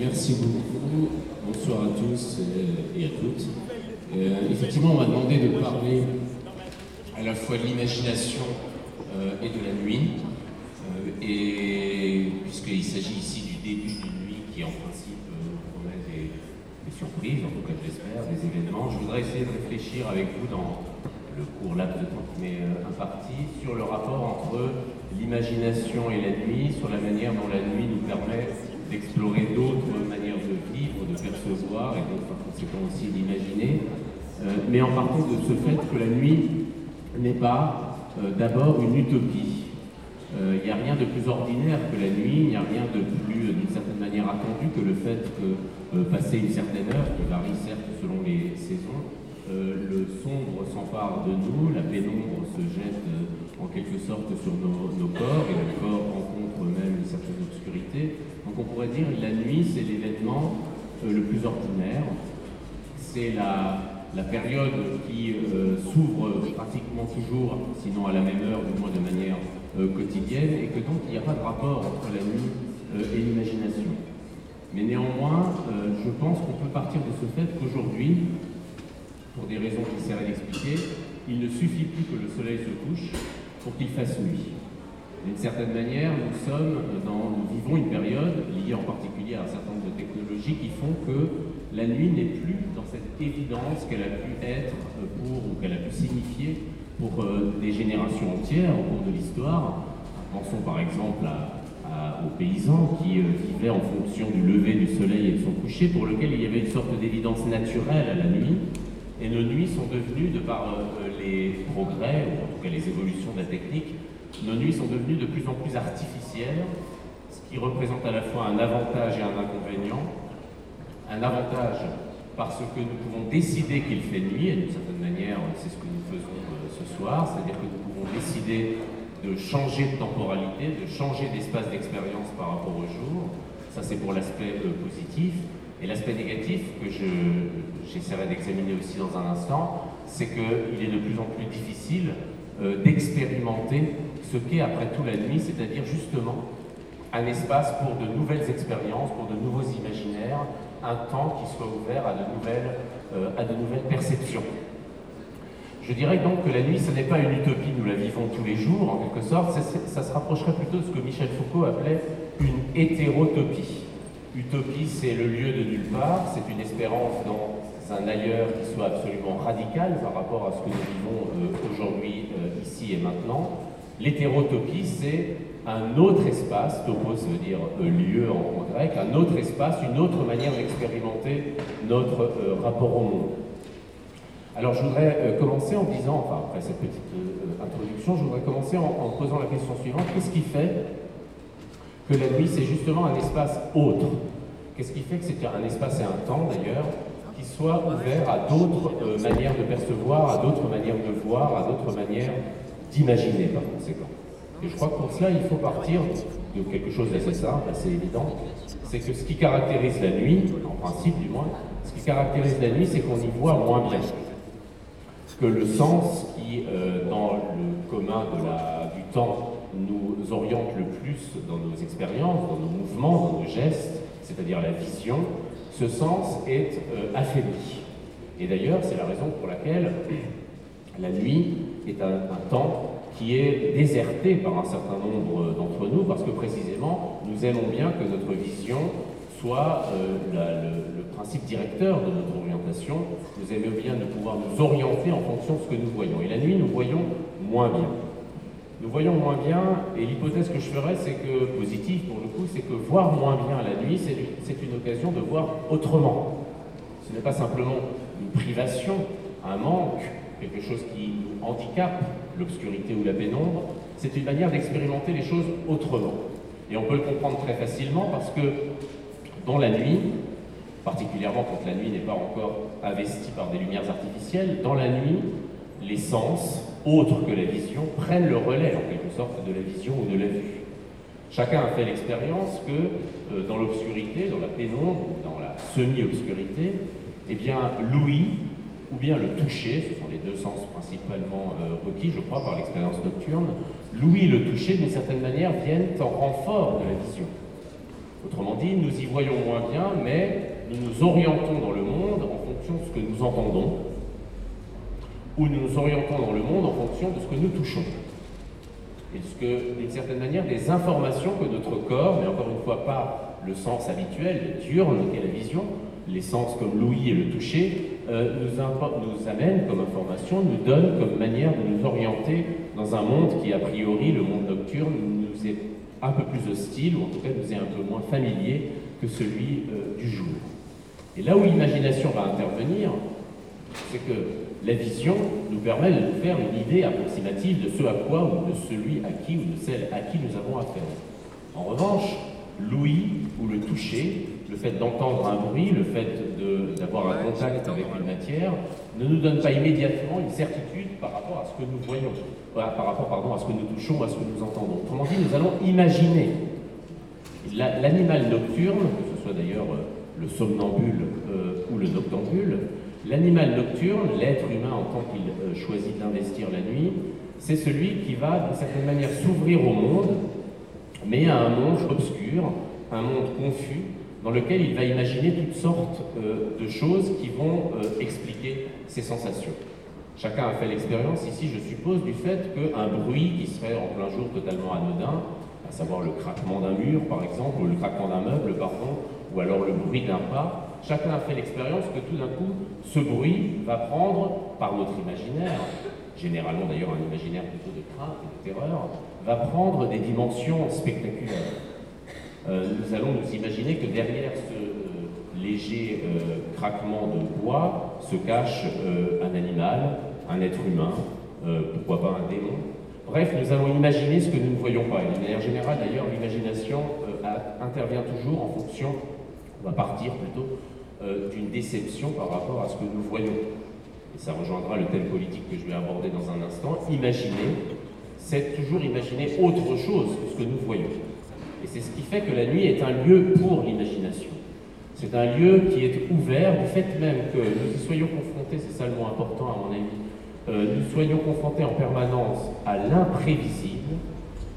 Merci beaucoup. Bonsoir à tous et à toutes. Euh, effectivement, on m'a demandé de parler à la fois de l'imagination euh, et de la nuit. Euh, et puisqu'il s'agit ici du début d'une nuit qui, en principe, promet des, des, surprises, en tout cas j'espère, des événements, je voudrais essayer de réfléchir avec vous dans le court laps de temps qui m'est imparti sur le rapport entre l'imagination et la nuit, sur la manière dont la nuit nous permet d'explorer d'autres manières de vivre, de percevoir et donc par conséquent aussi d'imaginer, euh, mais en partant de ce fait que la nuit n'est pas euh, d'abord une utopie. Il euh, n'y a rien de plus ordinaire que la nuit, il n'y a rien de plus, d'une certaine manière, attendu que le fait que, passer une certaine heure, qui varie certes selon les saisons, le sombre s'empare de nous, la pénombre se jette en quelque sorte sur nos, corps, et le corps rencontre même une certaine obscurité. Donc on pourrait dire que la nuit, c'est l'événement euh, le plus ordinaire. C'est la, période qui euh, s'ouvre pratiquement toujours, sinon à la même heure, du moins de manière euh, quotidienne, et que donc il n'y a pas de rapport entre la nuit et l'imagination. Mais néanmoins, je pense qu'on peut partir de ce fait qu'aujourd'hui, pour des raisons que j'essaierai d'expliquer, il ne suffit plus que le soleil se couche pour qu'il fasse nuit. D'une certaine manière, nous vivons une période liée en particulier à un certain nombre de technologies qui font que la nuit n'est plus dans cette évidence qu'elle a pu être pour ou qu'elle a pu signifier pour euh, des générations entières au cours de l'histoire. Pensons par exemple aux paysans qui euh, vivaient en fonction du lever du soleil et de son coucher, pour lequel il y avait une sorte d'évidence naturelle à la nuit. Et nos nuits sont devenues, de par euh, les progrès, ou en tout cas les évolutions de la technique, nos nuits sont devenues de plus en plus artificielles, ce qui représente à la fois un avantage et un inconvénient. Un avantage parce que nous pouvons décider qu'il fait nuit, et d'une certaine manière, c'est ce que nous faisons euh, ce soir, c'est-à-dire que nous pouvons décider de changer de temporalité, de changer d'espace d'expérience par rapport au jour. Ça, c'est pour l'aspect euh, positif. Et l'aspect négatif, que j'essaierai d'examiner aussi dans un instant, c'est qu'il est de plus en plus difficile euh, d'expérimenter ce qu'est après tout la nuit, c'est-à-dire justement un espace pour de nouvelles expériences, pour de nouveaux imaginaires, un temps qui soit ouvert à de nouvelles, euh, à de nouvelles perceptions. Je dirais donc que la nuit, ce n'est pas une utopie, nous la vivons tous les jours, en quelque sorte, ça, se rapprocherait plutôt de ce que Michel Foucault appelait une hétérotopie. Utopie, c'est le lieu de nulle part, c'est une espérance dans un ailleurs qui soit absolument radical par rapport à ce que nous vivons euh, aujourd'hui, euh, ici et maintenant. L'hétérotopie, c'est un autre espace, topos veut dire euh, lieu en, grec, un autre espace, une autre manière d'expérimenter notre rapport au monde. Alors je voudrais commencer en disant, enfin après cette petite introduction, je voudrais commencer en, en posant la question suivante, qu'est-ce qui fait que la nuit c'est justement un espace autre Qu'est-ce qui fait que c'est un espace et un temps d'ailleurs qui soit ouvert à d'autres manières de percevoir, à d'autres manières de voir, à d'autres manières d'imaginer par conséquent. Et je crois que pour cela, il faut partir de quelque chose d'assez simple, assez évident, c'est que ce qui caractérise la nuit, en principe du moins, ce qui caractérise la nuit, c'est qu'on y voit moins bien. Que le sens qui, euh, dans le commun de la, du temps, nous oriente le plus dans nos expériences, dans nos mouvements, dans nos gestes, c'est-à-dire la vision, ce sens est euh, affaibli. Et d'ailleurs, c'est la raison pour laquelle la nuit est un, temps qui est déserté par un certain nombre d'entre nous, parce que précisément, nous aimons bien que notre vision soit euh, le, principe directeur de notre orientation. Nous aimons bien de pouvoir nous orienter en fonction de ce que nous voyons. Et la nuit, nous voyons moins bien. Nous voyons moins bien, et l'hypothèse que je ferais, c'est que, positive pour le coup, c'est que voir moins bien la nuit, c'est une occasion de voir autrement. Ce n'est pas simplement une privation, un manque, quelque chose qui nous handicape, l'obscurité ou la pénombre, c'est une manière d'expérimenter les choses autrement. Et on peut le comprendre très facilement parce que dans la nuit, particulièrement quand la nuit n'est pas encore investie par des lumières artificielles, dans la nuit, les sens, autres que la vision, prennent le relais en quelque sorte de la vision ou de la vue. Chacun a fait l'expérience que euh, dans l'obscurité, dans la pénombre, dans la semi-obscurité, eh bien, Louis ou bien le toucher, ce sont les deux sens principalement euh, requis, je crois, par l'expérience nocturne, l'ouïe et le toucher, d'une certaine manière, viennent en renfort de la vision. Autrement dit, nous y voyons moins bien, mais nous nous orientons dans le monde en fonction de ce que nous entendons, ou nous nous orientons dans le monde en fonction de ce que nous touchons. Et ce que, d'une certaine manière, des informations que notre corps, mais encore une fois pas le sens habituel, le diurne, est la vision, les sens comme l'ouïe et le toucher, euh, nous, nous amènent comme information, nous donnent comme manière de nous orienter dans un monde qui, a priori, le monde nocturne, nous est un peu plus hostile, ou en tout cas nous est un peu moins familier que celui euh, du jour. Et là où l'imagination va intervenir, c'est que la vision nous permet de nous faire une idée approximative de ce à quoi ou de celui à qui ou de celle à qui nous avons affaire. En revanche, l'ouïe ou le toucher, le fait d'entendre un bruit, le fait d'avoir un contact avec une matière, ne nous donne pas immédiatement une certitude par rapport à ce que nous voyons, par rapport pardon, à ce que nous touchons, à ce que nous entendons. Autrement dit, nous allons imaginer. L'animal nocturne, que ce soit d'ailleurs euh, le somnambule euh, ou le noctambule, l'animal nocturne, l'être humain en tant qu'il euh, choisit d'investir la nuit, c'est celui qui va d'une certaine manière s'ouvrir au monde, mais à un monde obscur, un monde confus, dans lequel il va imaginer toutes sortes euh, de choses qui vont euh, expliquer ses sensations. Chacun a fait l'expérience ici, je suppose, du fait qu'un bruit qui serait en plein jour totalement anodin, à savoir le craquement d'un mur par exemple, ou le craquement d'un meuble, pardon, ou alors le bruit d'un pas, chacun a fait l'expérience que tout d'un coup, ce bruit va prendre, par notre imaginaire, généralement d'ailleurs un imaginaire plutôt de crainte et de terreur, va prendre des dimensions spectaculaires. Euh, nous allons nous imaginer que derrière ce euh, léger euh, craquement de bois se cache un animal, un être humain, pourquoi pas un démon. Bref, nous allons imaginer ce que nous ne voyons pas. Et de manière générale, d'ailleurs, l'imagination intervient toujours en fonction, on va partir plutôt, d'une déception par rapport à ce que nous voyons. Et ça rejoindra le thème politique que je vais aborder dans un instant. Imaginer, c'est toujours imaginer autre chose que ce que nous voyons. Et c'est ce qui fait que la nuit est un lieu pour l'imagination. C'est un lieu qui est ouvert du fait même que nous y soyons confrontés, c'est ça le mot important à mon avis, euh, nous soyons confrontés en permanence à l'imprévisible,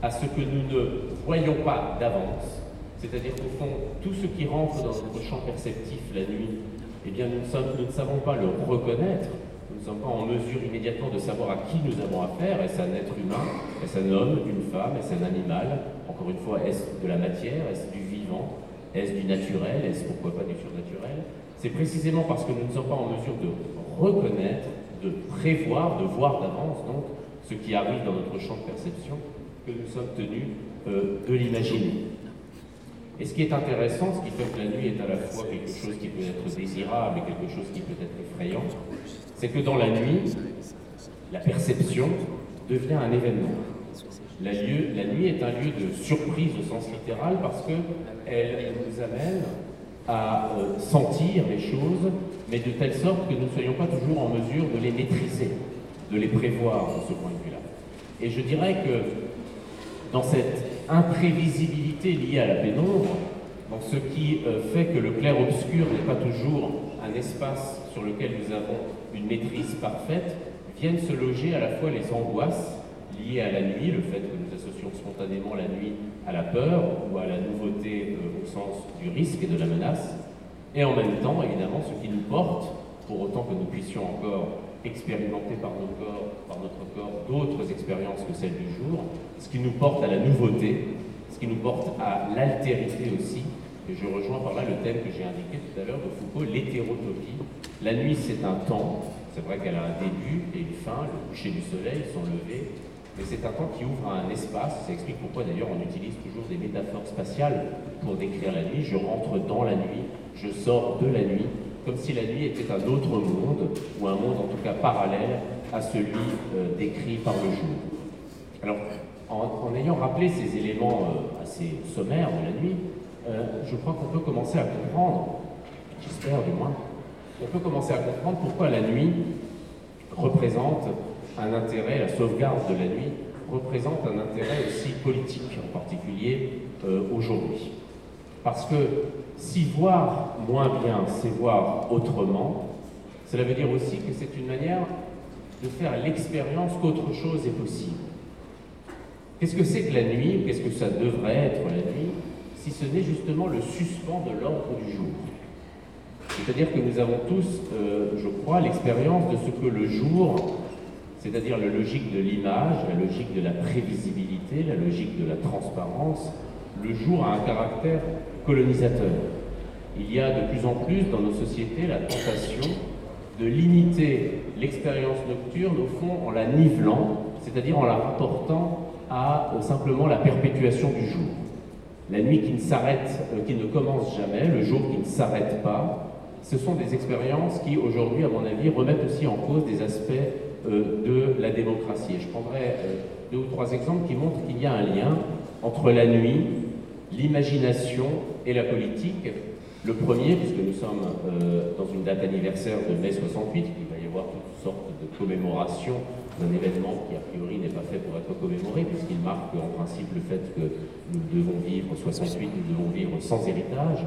à ce que nous ne voyons pas d'avance. C'est-à-dire qu'au fond, tout ce qui rentre dans notre champ perceptif la nuit, eh bien nous ne savons pas le reconnaître, nous ne sommes pas en mesure immédiatement de savoir à qui nous avons affaire. Est-ce un être humain? Est-ce un homme Une femme? Est-ce un animal? Encore une fois, est-ce de la matière? Est-ce du vivant? Est-ce du naturel? Est-ce pourquoi pas du surnaturel? C'est précisément parce que nous ne sommes pas en mesure de reconnaître, de prévoir, de voir d'avance donc ce qui arrive dans notre champ de perception que nous sommes tenus euh, de l'imaginer. Et ce qui est intéressant, ce qui fait que la nuit est à la fois quelque chose qui peut être désirable et quelque chose qui peut être effrayant, c'est que dans la nuit, la perception devient un événement. La, nuit est un lieu de surprise au sens littéral parce qu'elle nous amène à euh, sentir les choses, mais de telle sorte que nous ne soyons pas toujours en mesure de les maîtriser, de les prévoir de ce point de vue-là. Et je dirais que dans cette imprévisibilité liée à la pénombre, ce qui euh, fait que le clair-obscur n'est pas toujours un espace sur lequel nous avons une maîtrise parfaite, viennent se loger à la fois les angoisses liées à la nuit, le fait que nous associons spontanément la nuit à la peur ou à la nouveauté euh, au sens du risque et de la menace, et en même temps, évidemment, ce qui nous porte, pour autant que nous puissions encore expérimenter par, notre corps d'autres expériences que celles du jour, ce qui nous porte à la nouveauté, ce qui nous porte à l'altérité aussi, et je rejoins par là le thème que j'ai indiqué tout à l'heure de Foucault, l'hétérotopie. La nuit, c'est un temps, c'est vrai qu'elle a un début et une fin, le coucher du soleil, son lever, mais c'est un temps qui ouvre un espace. Ça explique pourquoi d'ailleurs on utilise toujours des métaphores spatiales pour décrire la nuit. Je rentre dans la nuit, je sors de la nuit, comme si la nuit était un autre monde, ou un monde en tout cas parallèle à celui euh, décrit par le jour. Alors, en, ayant rappelé ces éléments euh, assez sommaires de la nuit, euh, je crois qu'on peut commencer à comprendre, j'espère du moins, on peut commencer à comprendre pourquoi la nuit représente un intérêt, la sauvegarde de la nuit représente un intérêt aussi politique, en particulier aujourd'hui. Parce que si voir moins bien, c'est voir autrement, cela veut dire aussi que c'est une manière de faire l'expérience qu'autre chose est possible. Qu'est-ce que c'est que la nuit Qu'est-ce que ça devrait être la nuit si ce n'est justement le suspens de l'ordre du jour? C'est-à-dire que nous avons tous, euh, je crois, l'expérience de ce que le jour, c'est-à-dire la logique de l'image, la logique de la prévisibilité, la logique de la transparence, le jour a un caractère colonisateur. Il y a de plus en plus dans nos sociétés la tentation de limiter l'expérience nocturne au fond en la nivelant, c'est-à-dire en la rapportant à euh, simplement la perpétuation du jour. La nuit qui ne s'arrête, euh, qui ne commence jamais, le jour qui ne s'arrête pas, ce sont des expériences qui aujourd'hui, à mon avis, remettent aussi en cause des aspects euh, de la démocratie. Et je prendrai deux ou trois exemples qui montrent qu'il y a un lien entre la nuit, l'imagination et la politique. Le premier, puisque nous sommes dans une date anniversaire de mai 68, il va y avoir toutes sortes de commémorations un événement qui a priori n'est pas fait pour être commémoré, puisqu'il marque en principe le fait que nous devons vivre 68, nous devons vivre sans héritage.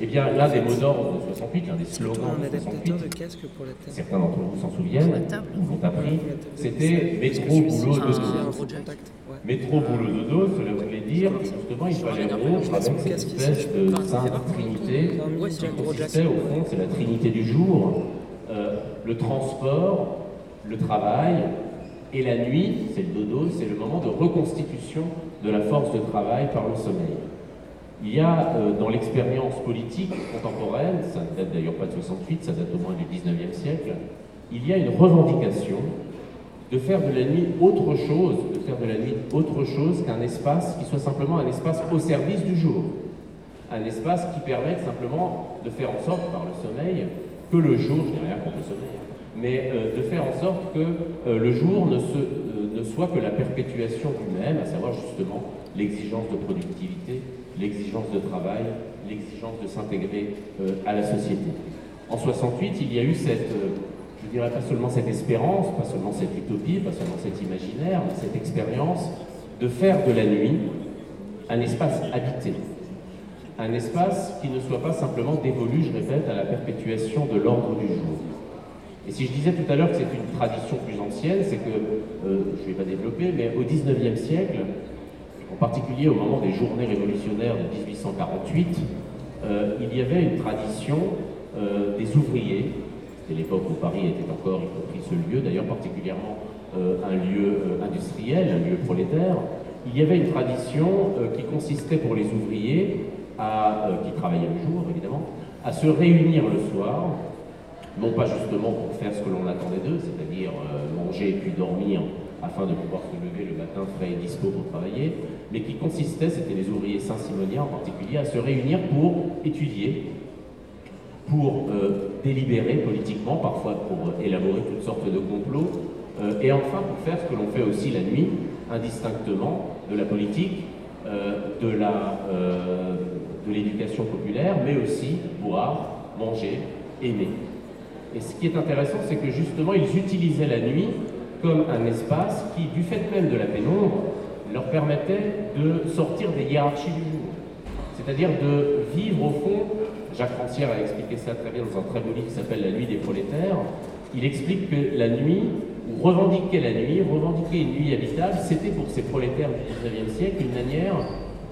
Eh bien, l'un des mots d'ordre de 68, l'un des slogans de 68, certains d'entre vous s'en souviennent, vous l'ont appris, c'était métro, boulot, dodo. Métro, boulot, dodo, cela voulait dire, justement, il fallait rompre avec cette espèce de sainte trinité qui consistait, au fond, c'est la trinité du jour, euh, le transport, le travail, et la nuit, c'est le dodo, c'est le moment de reconstitution de la force de travail par le sommeil. Il y a euh, dans l'expérience politique contemporaine, ça ne date d'ailleurs pas de 68, ça date au moins du 19e siècle, il y a une revendication de faire de la nuit autre chose, de faire de la nuit autre chose qu'un espace qui soit simplement un espace au service du jour. Un espace qui permette simplement de faire en sorte par le sommeil que le jour, je n'ai rien contre le sommeil, mais euh, de faire en sorte que euh, le jour ne, ne, soit que la perpétuation du même, à savoir justement l'exigence de productivité, l'exigence de travail, l'exigence de s'intégrer à la société. En 68, il y a eu cette, je dirais pas seulement cette espérance, pas seulement cette utopie, pas seulement cet imaginaire, mais cette expérience de faire de la nuit un espace habité, un espace qui ne soit pas simplement dévolu, je répète, à la perpétuation de l'ordre du jour. Et si je disais tout à l'heure que c'est une tradition plus ancienne, c'est que, euh, je ne vais pas développer, mais au XIXe siècle, en particulier au moment des journées révolutionnaires de 1848, euh, il y avait une tradition euh, des ouvriers. C'était l'époque où Paris était encore, y compris ce lieu, d'ailleurs particulièrement un lieu industriel, un lieu prolétaire. Il y avait une tradition qui consistait pour les ouvriers, qui travaillaient le jour évidemment, à se réunir le soir non pas justement pour faire ce que l'on attendait d'eux, c'est-à-dire euh, manger et puis dormir afin de pouvoir se lever le matin frais et dispo pour travailler, mais qui consistait, c'était les ouvriers saint-simoniens en particulier, à se réunir pour étudier, pour euh, délibérer politiquement, parfois pour élaborer toutes sortes de complots, euh, et enfin pour faire ce que l'on fait aussi la nuit, indistinctement de la politique, de l'éducation populaire, mais aussi boire, manger, aimer. Et ce qui est intéressant, c'est que justement, ils utilisaient la nuit comme un espace qui, du fait même de la pénombre, leur permettait de sortir des hiérarchies du jour. C'est-à-dire de vivre au fond, Jacques Rancière a expliqué ça très bien dans un très beau livre qui s'appelle La nuit des prolétaires, il explique que la nuit, ou revendiquer la nuit, revendiquer une nuit habitable, c'était pour ces prolétaires du XIXe siècle une manière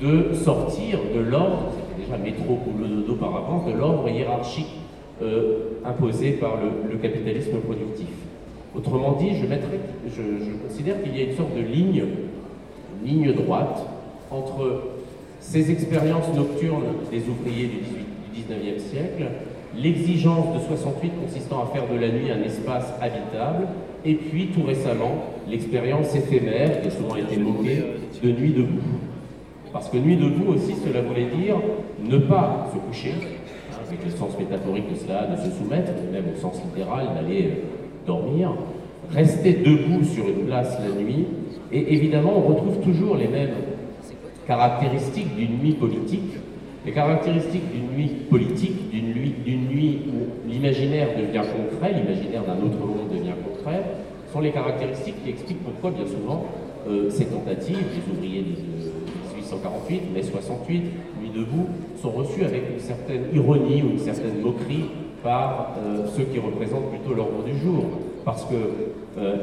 de sortir de l'ordre, c'était déjà métro, boulot, dodo par avance, de l'ordre hiérarchique euh, imposé par le, capitalisme productif. Autrement dit, je, considère qu'il y a une sorte de ligne, ligne droite entre ces expériences nocturnes des ouvriers du, 18, 19e siècle, l'exigence de 68 consistant à faire de la nuit un espace habitable, et puis tout récemment l'expérience éphémère, qui a souvent été moquée, de nuit debout. Parce que nuit debout aussi, cela voulait dire ne pas se coucher, avec le sens métaphorique de cela, de se soumettre, même au sens littéral, d'aller euh, dormir, rester debout sur une place la nuit, et évidemment on retrouve toujours les mêmes caractéristiques d'une nuit politique. Les caractéristiques d'une nuit politique, d'une nuit, nuit, où l'imaginaire devient concret, l'imaginaire d'un autre monde devient concret, sont les caractéristiques qui expliquent pourquoi bien souvent euh, ces tentatives, les ouvriers de, 1848, mai 68, Nuit debout, sont reçus avec une certaine ironie ou une certaine moquerie par euh, ceux qui représentent plutôt l'ordre du jour. Parce que, euh,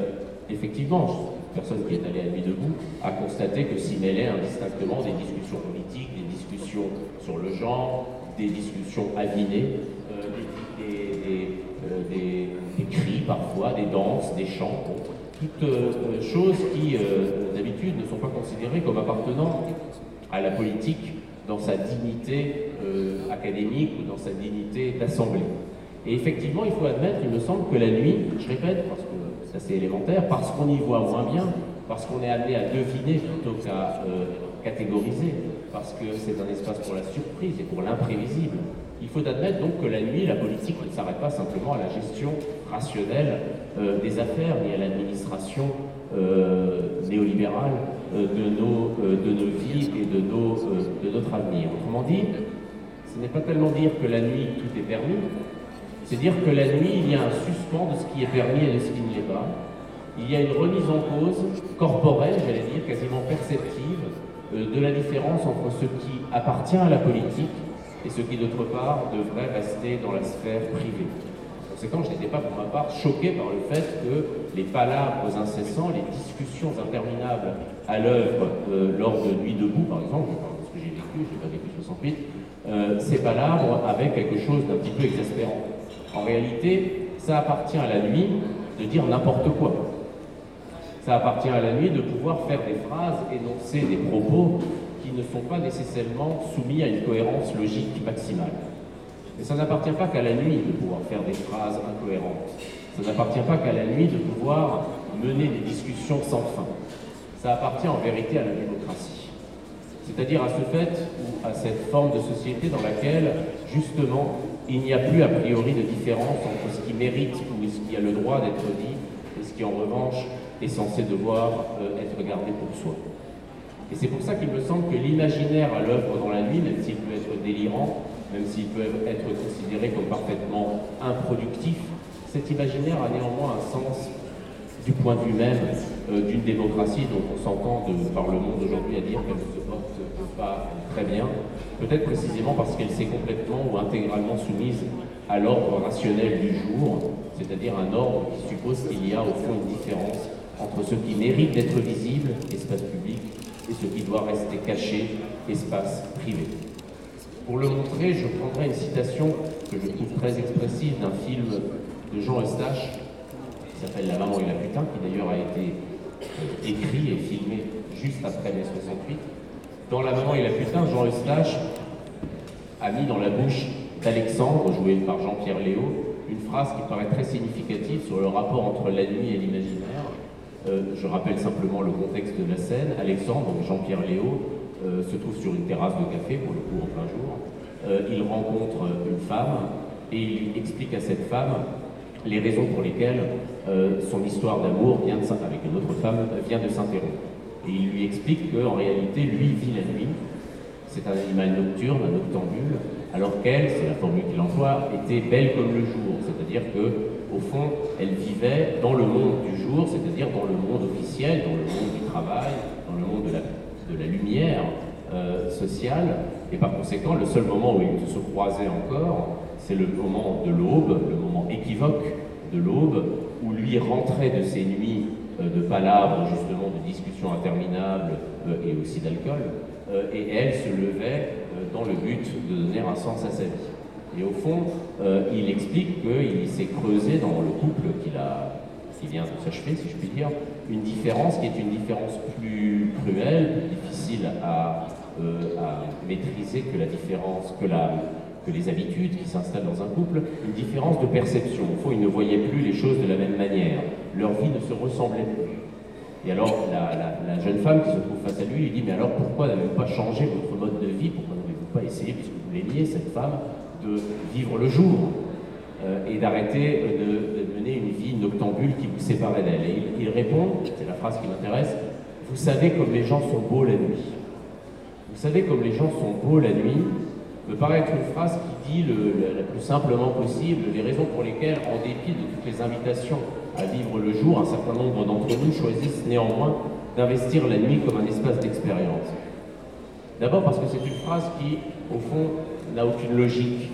effectivement, personne qui est allée à Nuit debout a constaté que s'y mêlaient indistinctement des discussions politiques, des discussions sur le genre, des discussions avinées, des, cris parfois, des danses, des chants, toutes choses qui d'habitude ne sont pas considérées comme appartenant à la politique dans sa dignité académique ou dans sa dignité d'assemblée. Et effectivement, il faut admettre, il me semble, que la nuit, je répète, parce que c'est assez élémentaire, parce qu'on y voit moins bien, parce qu'on est amené à deviner plutôt qu'à euh, catégoriser, parce que c'est un espace pour la surprise et pour l'imprévisible. Il faut admettre donc que la nuit, la politique ne s'arrête pas simplement à la gestion rationnelle euh, des affaires, ni à l'administration euh, néolibérale de, nos, de nos vies et de, nos, de notre avenir. Autrement dit, ce n'est pas tellement dire que la nuit tout est permis, c'est dire que la nuit, il y a un suspens de ce qui est permis et de ce qui ne l'est pas. Il y a une remise en cause corporelle, j'allais dire, quasiment perceptive, euh, de la différence entre ce qui appartient à la politique et ce qui, d'autre part, devrait rester dans la sphère privée. Je n'étais pas, pour ma part, choqué par le fait que les palabres incessants, les discussions interminables à l'œuvre euh, lors de Nuit debout, par exemple, je parle de ce que j'ai vécu, je n'ai pas vécu 68, euh, ces palabres avaient quelque chose d'un petit peu exaspérant. En réalité, ça appartient à la nuit de dire n'importe quoi. Ça appartient à la nuit de pouvoir faire des phrases, énoncer des propos qui ne sont pas nécessairement soumis à une cohérence logique maximale. Mais ça n'appartient pas qu'à la nuit de pouvoir faire des phrases incohérentes. Ça n'appartient pas qu'à la nuit de pouvoir mener des discussions sans fin. Ça appartient en vérité à la démocratie. C'est-à-dire à ce fait ou à cette forme de société dans laquelle, justement, il n'y a plus a priori de différence entre ce qui mérite ou ce qui a le droit d'être dit et ce qui en revanche est censé devoir euh, être gardé pour soi. Et c'est pour ça qu'il me semble que l'imaginaire à l'œuvre dans la nuit, même s'il peut être délirant, même s'il peut être considéré comme parfaitement improductif, cet imaginaire a néanmoins un sens du point de vue même euh, d'une démocratie dont on s'entend par le monde aujourd'hui à dire qu'elle ne se porte pas très bien, peut-être précisément parce qu'elle s'est complètement ou intégralement soumise à l'ordre rationnel du jour, c'est-à-dire un ordre qui suppose qu'il y a au fond une différence entre ce qui mérite d'être visible, espace public, et ce qui doit rester caché, espace privé. Pour le montrer, je prendrai une citation que je trouve très expressive d'un film de Jean Eustache, qui s'appelle La maman et la putain, qui d'ailleurs a été euh, écrit et filmé juste après mai 68, dans La maman et la putain, Jean Eustache a mis dans la bouche d'Alexandre, joué par Jean-Pierre Léo, une phrase qui paraît très significative sur le rapport entre la nuit et l'imaginaire. Euh, je rappelle simplement le contexte de la scène. Alexandre, Jean-Pierre Léo, euh, se trouve sur une terrasse de café, pour le coup en plein jour. Euh, il rencontre une femme et il explique à cette femme les raisons pour lesquelles son histoire d'amour avec une autre femme vient de s'interrompre. Et il lui explique qu'en réalité, lui vit la nuit. C'est un animal nocturne, un noctambule, alors qu'elle, c'est la formule qu'il emploie, était belle comme le jour. C'est-à-dire que, au fond, elle vivait dans le monde du jour, c'est-à-dire dans le monde officiel, dans le monde du travail, dans le monde de la, lumière euh, sociale. Et par conséquent, le seul moment où ils se croisaient encore, c'est le moment de l'aube, le moment équivoque de l'aube, où lui rentrait de ses nuits euh, de palabres, justement, de discussions interminables euh, et aussi d'alcool. Et elle se levait dans le but de donner un sens à sa vie. Et au fond, il explique qu'il s'est creusé dans le couple qu'il a, qui vient de s'achever, si je puis dire, une différence qui est une différence plus cruelle, plus difficile à, à maîtriser que la différence, que les habitudes qui s'installent dans un couple, une différence de perception. Au fond, ils ne voyaient plus les choses de la même manière. Leur vie ne se ressemblait plus. Et alors, la, jeune femme qui se trouve face à lui lui dit Mais alors, pourquoi n'avez-vous pas changé votre mode de vie? Pourquoi n'avez-vous pas essayé, puisque vous l'aimiez, cette femme, de vivre le jour? euh, et d'arrêter de, mener une vie noctambule qui vous séparait d'elle Et il, il répond c'est la phrase qui m'intéresse Vous savez comme les gens sont beaux la nuit. Vous savez comme les gens sont beaux la nuit me paraît être une phrase qui dit le, la plus simplement possible les raisons pour lesquelles, en dépit de toutes les invitations à vivre le jour, un certain nombre d'entre nous choisissent néanmoins d'investir la nuit comme un espace d'expérience. D'abord parce que c'est une phrase qui, au fond, n'a aucune logique,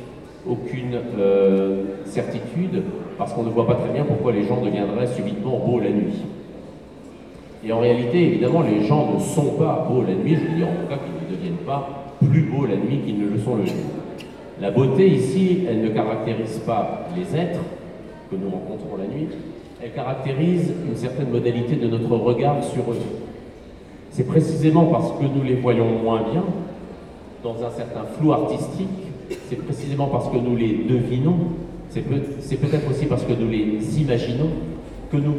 aucune euh, certitude, parce qu'on ne voit pas très bien pourquoi les gens deviendraient subitement beaux la nuit. Et en réalité, évidemment, les gens ne sont pas beaux la nuit, je veux dire en tout cas qu'ils ne deviennent pas plus beaux la nuit qu'ils ne le sont le jour. La beauté ici, elle ne caractérise pas les êtres que nous rencontrons la nuit, elle caractérise une certaine modalité de notre regard sur eux. C'est précisément parce que nous les voyons moins bien, dans un certain flou artistique, c'est précisément parce que nous les devinons, c'est peut-être aussi parce que nous les imaginons, que nous,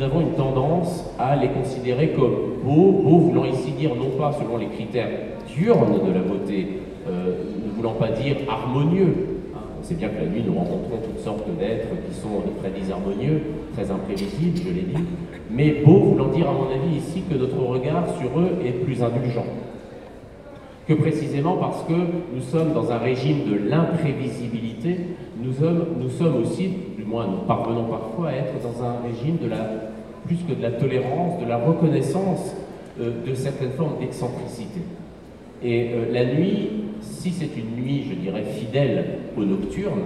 avons une tendance à les considérer comme beaux, beaux voulant ici dire non pas selon les critères diurnes de la beauté, euh, ne voulant pas dire harmonieux. On sait bien que la nuit, nous rencontrons toutes sortes d'êtres qui sont très disharmonieux, très imprévisibles, je l'ai dit, mais beaux voulant dire, à mon avis, ici, que notre regard sur eux est plus indulgent que précisément parce que nous sommes dans un régime de l'imprévisibilité, nous sommes, nous sommes aussi, du moins nous parvenons parfois à être dans un régime de la, plus que de la tolérance, de la reconnaissance euh, de certaines formes d'excentricité. Et euh, la nuit, si c'est une nuit, je dirais, fidèle au nocturne,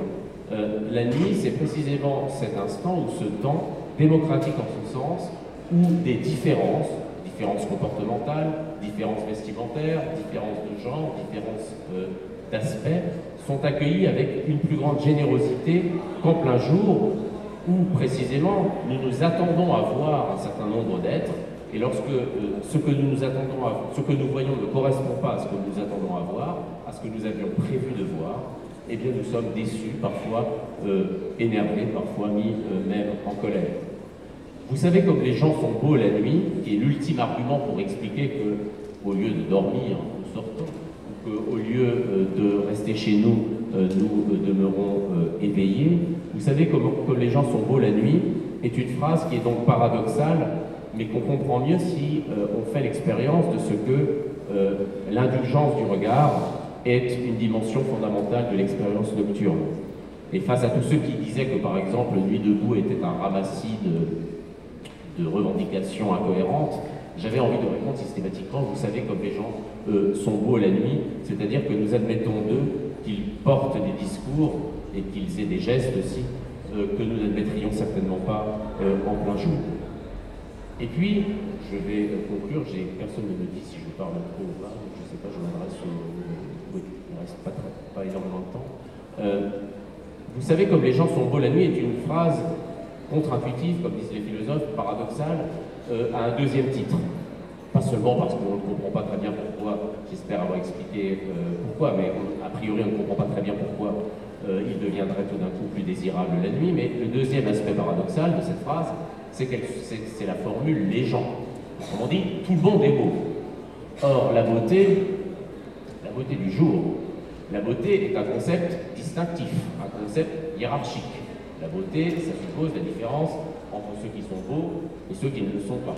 euh, la nuit, c'est précisément cet instant ou ce temps démocratique en ce sens, où des différences, différences comportementales, différences vestimentaires, différences de genre, différences euh, d'aspect, sont accueillies avec une plus grande générosité qu'en plein jour, où précisément nous nous attendons à voir un certain nombre d'êtres, et lorsque euh, ce que nous nous attendons à, ce que nous voyons ne correspond pas à ce que nous attendons à voir, à ce que nous avions prévu de voir, eh bien nous sommes déçus, parfois euh, énervés, parfois mis même en colère. Vous savez comme les gens sont beaux la nuit, qui est l'ultime argument pour expliquer que, au lieu de dormir, nous sortons, ou qu'au lieu euh, de rester chez nous, euh, nous euh, demeurons éveillés. Vous savez comme, les gens sont beaux la nuit est une phrase qui est donc paradoxale, mais qu'on comprend mieux si on fait l'expérience de ce que l'indulgence du regard est une dimension fondamentale de l'expérience nocturne. Et face à tous ceux qui disaient que, par exemple, Nuit debout était un ramassis de, de revendications incohérentes, j'avais envie de répondre systématiquement, vous savez comme les gens euh, sont beaux la nuit, c'est-à-dire que nous admettons d'eux qu'ils portent des discours et qu'ils aient des gestes aussi euh, que nous n'admettrions certainement pas euh, en plein jour. Et puis, je vais conclure, personne ne me dit si je parle trop ou pas, je ne sais pas, je m'adresse au... Oui, il ne reste pas, pas énormément de temps. vous savez comme les gens sont beaux la nuit est une phrase contre-intuitive, comme disent les philosophes, paradoxale, euh, à un deuxième titre. Pas seulement parce qu'on ne comprend pas très bien pourquoi, j'espère avoir expliqué euh, pourquoi, mais a priori on ne comprend pas très bien pourquoi euh, il deviendrait tout d'un coup plus désirable la nuit. Mais le deuxième aspect paradoxal de cette phrase, c'est c'est la formule les gens. On dit tout le monde est beau. Or, la beauté, la beauté du jour, la beauté est un concept distinctif, un concept hiérarchique. La beauté, ça suppose la différence entre ceux qui sont beaux et ceux qui ne le sont pas.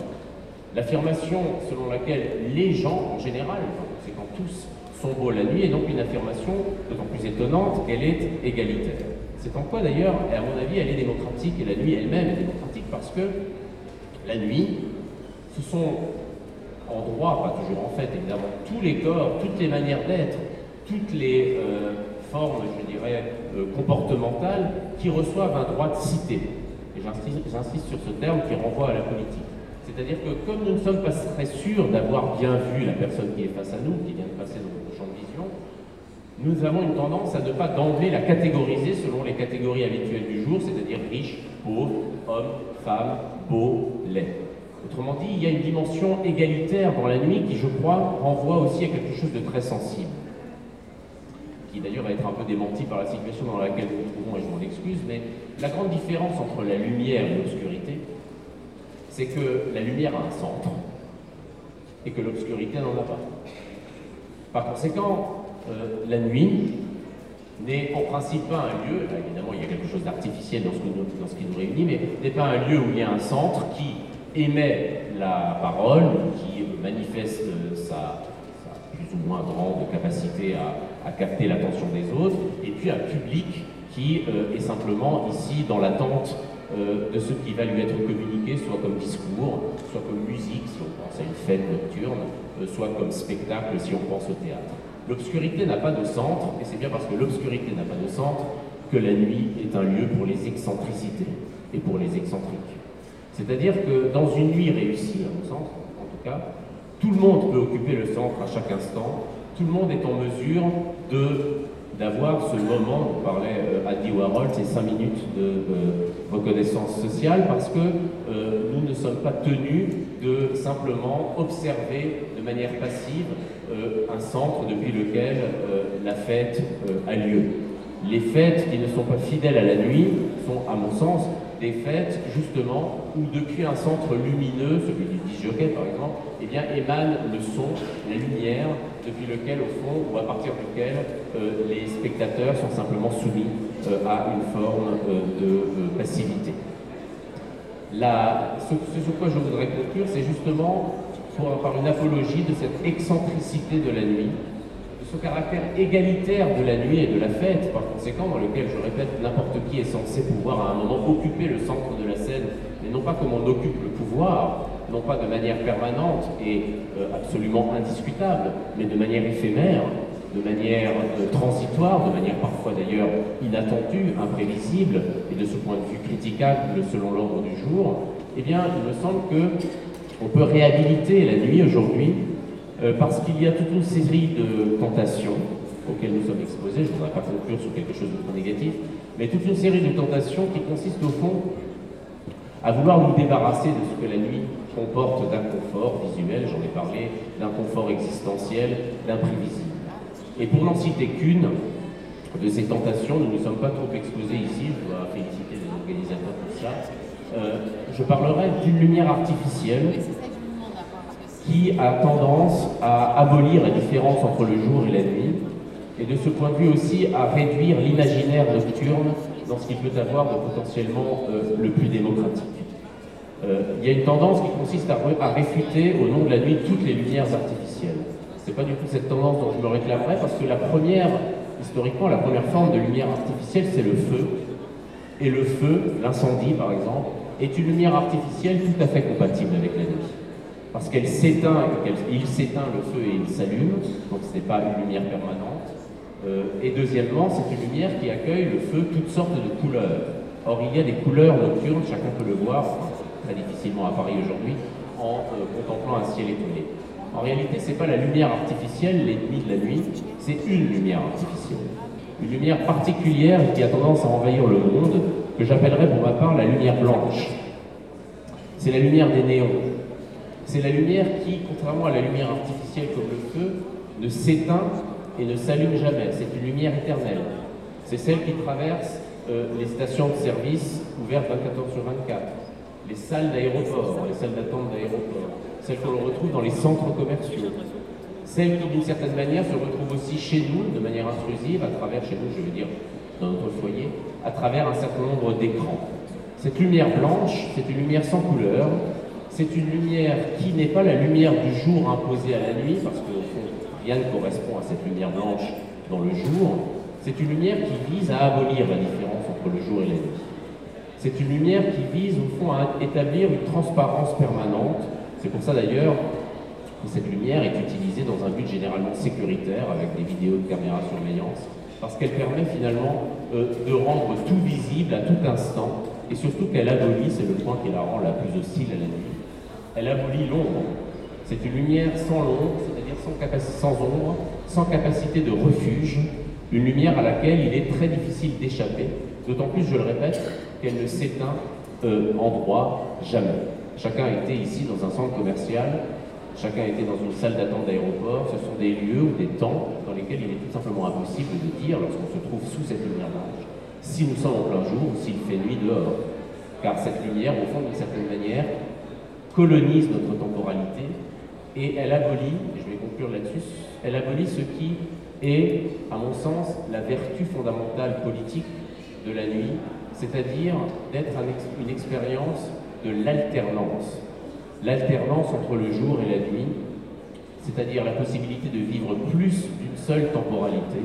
L'affirmation selon laquelle les gens, en général, c'est quand tous sont beaux la nuit, est donc une affirmation d'autant plus étonnante qu'elle est égalitaire. C'est en quoi d'ailleurs, à mon avis, elle est démocratique et la nuit elle-même est démocratique parce que la nuit, ce sont en droit, pas toujours en fait évidemment, tous les corps, toutes les manières d'être, toutes les euh, formes, je dirais, euh, comportementales qui reçoivent un droit de cité. Et j'insiste sur ce terme qui renvoie à la politique. C'est-à-dire que comme nous ne sommes pas très sûrs d'avoir bien vu la personne qui est face à nous, qui vient de passer dans notre champ de vision, nous avons une tendance à ne pas d'emblée la catégoriser selon les catégories habituelles du jour, c'est-à-dire riche, pauvre, homme, femme, beau, laid. Autrement dit, il y a une dimension égalitaire dans la nuit qui, je crois, renvoie aussi à quelque chose de très sensible qui d'ailleurs va être un peu démenti par la situation dans laquelle nous nous trouvons, et je m'en excuse, mais la grande différence entre la lumière et l'obscurité, c'est que la lumière a un centre et que l'obscurité n'en a pas. Par conséquent, euh, la nuit n'est en principe pas un lieu, évidemment il y a quelque chose d'artificiel dans, ce qui nous réunit, mais n'est pas un lieu où il y a un centre qui émet la parole, qui manifeste sa, plus ou moins grande capacité à, à capter l'attention des autres, et puis un public qui euh, est simplement ici dans l'attente euh, de ce qui va lui être communiqué, soit comme discours, soit comme musique si on pense à une fête nocturne, euh, soit comme spectacle si on pense au théâtre. L'obscurité n'a pas de centre, et c'est bien parce que l'obscurité n'a pas de centre que la nuit est un lieu pour les excentricités et pour les excentriques. C'est-à-dire que dans une nuit réussie, mon sens, en tout cas, tout le monde peut occuper le centre à chaque instant, tout le monde est en mesure d'avoir ce moment, on parlait à Andy Warhol, ces cinq minutes de reconnaissance sociale, parce que euh, nous ne sommes pas tenus de simplement observer de manière passive euh, un centre depuis lequel euh, la fête a lieu. Les fêtes qui ne sont pas fidèles à la nuit sont, à mon sens, des fêtes justement où depuis un centre lumineux, celui du disjockey par exemple, eh bien émane le son, la lumière, depuis lequel au fond, ou à partir duquel euh, les spectateurs sont simplement soumis euh, à une forme euh, de passivité. Ce, sur quoi je voudrais conclure, c'est justement par une apologie de cette excentricité de la nuit, ce caractère égalitaire de la nuit et de la fête, par conséquent, dans lequel, je répète, n'importe qui est censé pouvoir à un moment occuper le centre de la scène, mais non pas comme on occupe le pouvoir, non pas de manière permanente et euh, absolument indiscutable, mais de manière éphémère, de manière euh, transitoire, de manière parfois d'ailleurs inattendue, imprévisible, et de ce point de vue critiquable selon l'ordre du jour, eh bien, il me semble que on peut réhabiliter la nuit aujourd'hui euh, parce qu'il y a toute une série de tentations auxquelles nous sommes exposés, je ne voudrais pas conclure sur quelque chose de trop négatif, mais toute une série de tentations qui consistent au fond à vouloir nous débarrasser de ce que la nuit comporte d'un confort visuel, j'en ai parlé, d'un confort existentiel, d'imprévisible. Et pour n'en citer qu'une de ces tentations, nous ne sommes pas trop exposés ici, je dois féliciter les organisateurs pour ça, euh, je parlerai d'une lumière artificielle qui a tendance à abolir la différence entre le jour et la nuit, et de ce point de vue aussi à réduire l'imaginaire nocturne dans ce qu'il peut avoir potentiellement euh, le plus démocratique. Euh, il y a une tendance qui consiste à, réfuter au nom de la nuit toutes les lumières artificielles. Ce n'est pas du tout cette tendance dont je me réclamerais, parce que la première, historiquement, la première forme de lumière artificielle, c'est le feu. Et le feu, l'incendie par exemple, est une lumière artificielle tout à fait compatible avec la nuit parce qu'elle s'éteint, il s'éteint le feu et il s'allume, donc ce n'est pas une lumière permanente. Euh, et deuxièmement, c'est une lumière qui accueille le feu toutes sortes de couleurs. Or, il y a des couleurs nocturnes, chacun peut le voir, très difficilement à Paris aujourd'hui, en euh, contemplant un ciel étoilé. En réalité, ce n'est pas la lumière artificielle, l'ennemi de la nuit, c'est une lumière artificielle. Une lumière particulière qui a tendance à envahir le monde, que j'appellerais pour ma part la lumière blanche. C'est la lumière des néons, c'est la lumière qui, contrairement à la lumière artificielle comme le feu, ne s'éteint et ne s'allume jamais. C'est une lumière éternelle. C'est celle qui traverse euh, les stations de service ouvertes 24 heures sur 24, les salles d'aéroport, les salles d'attente d'aéroport, celles que l'on retrouve dans les centres commerciaux, celle qui, d'une certaine manière, se retrouve aussi chez nous, de manière intrusive, à travers, chez nous, je veux dire, dans notre foyer, à travers un certain nombre d'écrans. Cette lumière blanche, c'est une lumière sans couleur, c'est une lumière qui n'est pas la lumière du jour imposée à la nuit, parce qu'au fond, rien ne correspond à cette lumière blanche dans le jour. C'est une lumière qui vise à abolir la différence entre le jour et la nuit. C'est une lumière qui vise au fond à établir une transparence permanente. C'est pour ça d'ailleurs que cette lumière est utilisée dans un but généralement sécuritaire avec des vidéos de caméra surveillance, parce qu'elle permet finalement euh, de rendre tout visible à tout instant, et surtout qu'elle abolit, c'est le point qui la rend la plus hostile à la nuit, elle abolit l'ombre. C'est une lumière sans l'ombre, sans, ombre, sans capacité de refuge, une lumière à laquelle il est très difficile d'échapper, d'autant plus, je le répète, qu'elle ne s'éteint euh, en droit jamais. Chacun a été ici dans un centre commercial, chacun été dans une salle d'attente d'aéroport, ce sont des lieux ou des temps dans lesquels il est tout simplement impossible de dire, lorsqu'on se trouve sous cette lumière blanche, si nous sommes en plein jour ou s'il fait nuit dehors. Car cette lumière, au fond, d'une certaine manière, colonise notre temporalité et elle abolit, je vais elle abolit ce qui est, à mon sens, la vertu fondamentale politique de la nuit, c'est-à-dire d'être une expérience de l'alternance. L'alternance entre le jour et la nuit, c'est-à-dire la possibilité de vivre plus d'une seule temporalité,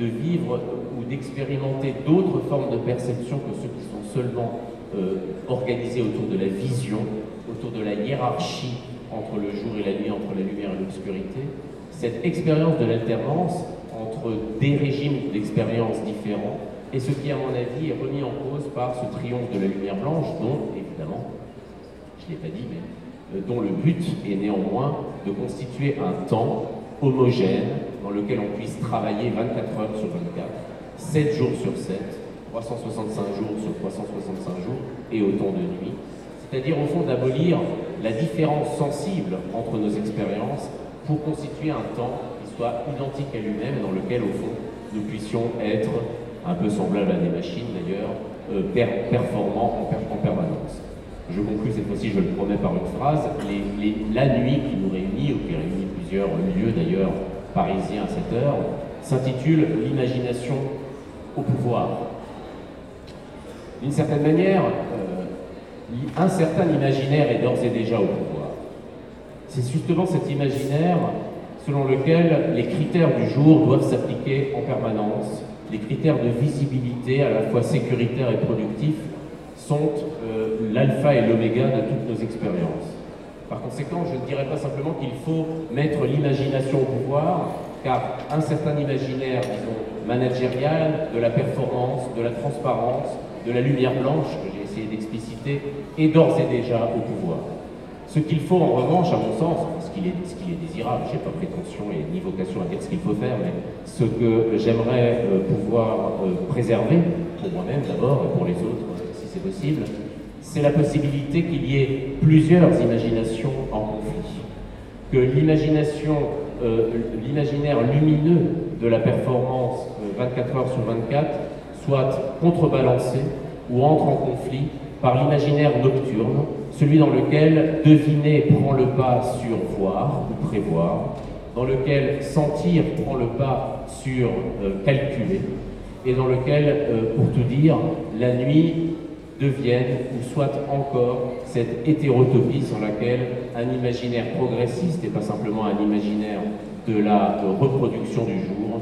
de vivre ou d'expérimenter d'autres formes de perception que ceux qui sont seulement euh, organisés autour de la vision, autour de la hiérarchie entre le jour et la nuit, entre la lumière et l'obscurité, cette expérience de l'alternance entre des régimes d'expérience différents, et ce qui, à mon avis, est remis en cause par ce triomphe de la lumière blanche, dont, évidemment, je ne l'ai pas dit, mais dont le but est néanmoins de constituer un temps homogène dans lequel on puisse travailler 24 heures sur 24, 7 jours sur 7, 365 jours sur 365 jours et autant de nuits. C'est-à-dire au fond d'abolir la différence sensible entre nos expériences pour constituer un temps qui soit identique à lui-même dans lequel au fond nous puissions être un peu semblables à des machines d'ailleurs, euh, performants en, permanence. Je conclue cette fois-ci, je le promets par une phrase, la nuit qui nous réunit, ou qui réunit plusieurs lieux d'ailleurs parisiens à cette heure, s'intitule L'imagination au pouvoir. D'une certaine manière, euh, un certain imaginaire est d'ores et déjà au pouvoir. C'est justement cet imaginaire selon lequel les critères du jour doivent s'appliquer en permanence, les critères de visibilité à la fois sécuritaires et productifs sont euh, l'alpha et l'oméga de toutes nos expériences. Par conséquent, je ne dirais pas simplement qu'il faut mettre l'imagination au pouvoir, car un certain imaginaire, disons, managérial, de la performance, de la transparence, de la lumière blanche, que j'ai essayé d'expliciter, est d'ores et déjà au pouvoir. Ce qu'il faut en revanche, à mon sens, ce qu'il est, est, désirable, je n'ai pas prétention et ni vocation à dire ce qu'il faut faire, mais ce que j'aimerais euh, pouvoir euh, préserver, pour moi-même d'abord et pour les autres, si c'est possible, c'est la possibilité qu'il y ait plusieurs imaginations en conflit. Que l'imagination, euh, l'imaginaire lumineux de la performance 24 heures sur 24 soit contrebalancé ou entre en conflit par l'imaginaire nocturne, celui dans lequel deviner prend le pas sur voir ou prévoir, dans lequel sentir prend le pas sur euh, calculer, et dans lequel, euh, pour tout dire, la nuit devienne ou soit encore cette hétérotopie sur laquelle un imaginaire progressiste et pas simplement un imaginaire de la euh, reproduction du jour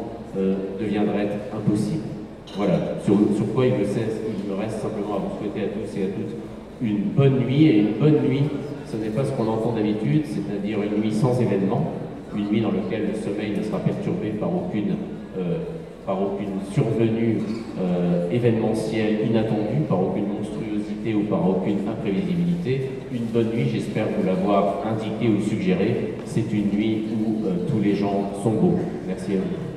deviendrait impossible. Voilà, sur, quoi il me, il me reste simplement à vous souhaiter à tous et à toutes une bonne nuit. Et une bonne nuit, ce n'est pas ce qu'on entend d'habitude, c'est-à-dire une nuit sans événement, une nuit dans laquelle le sommeil ne sera perturbé par aucune, euh, par aucune survenue euh, événementielle inattendue, par aucune monstruosité ou par aucune imprévisibilité. Une bonne nuit, j'espère vous l'avoir indiqué ou suggéré, c'est une nuit où euh, tous les gens sont beaux. Merci à vous.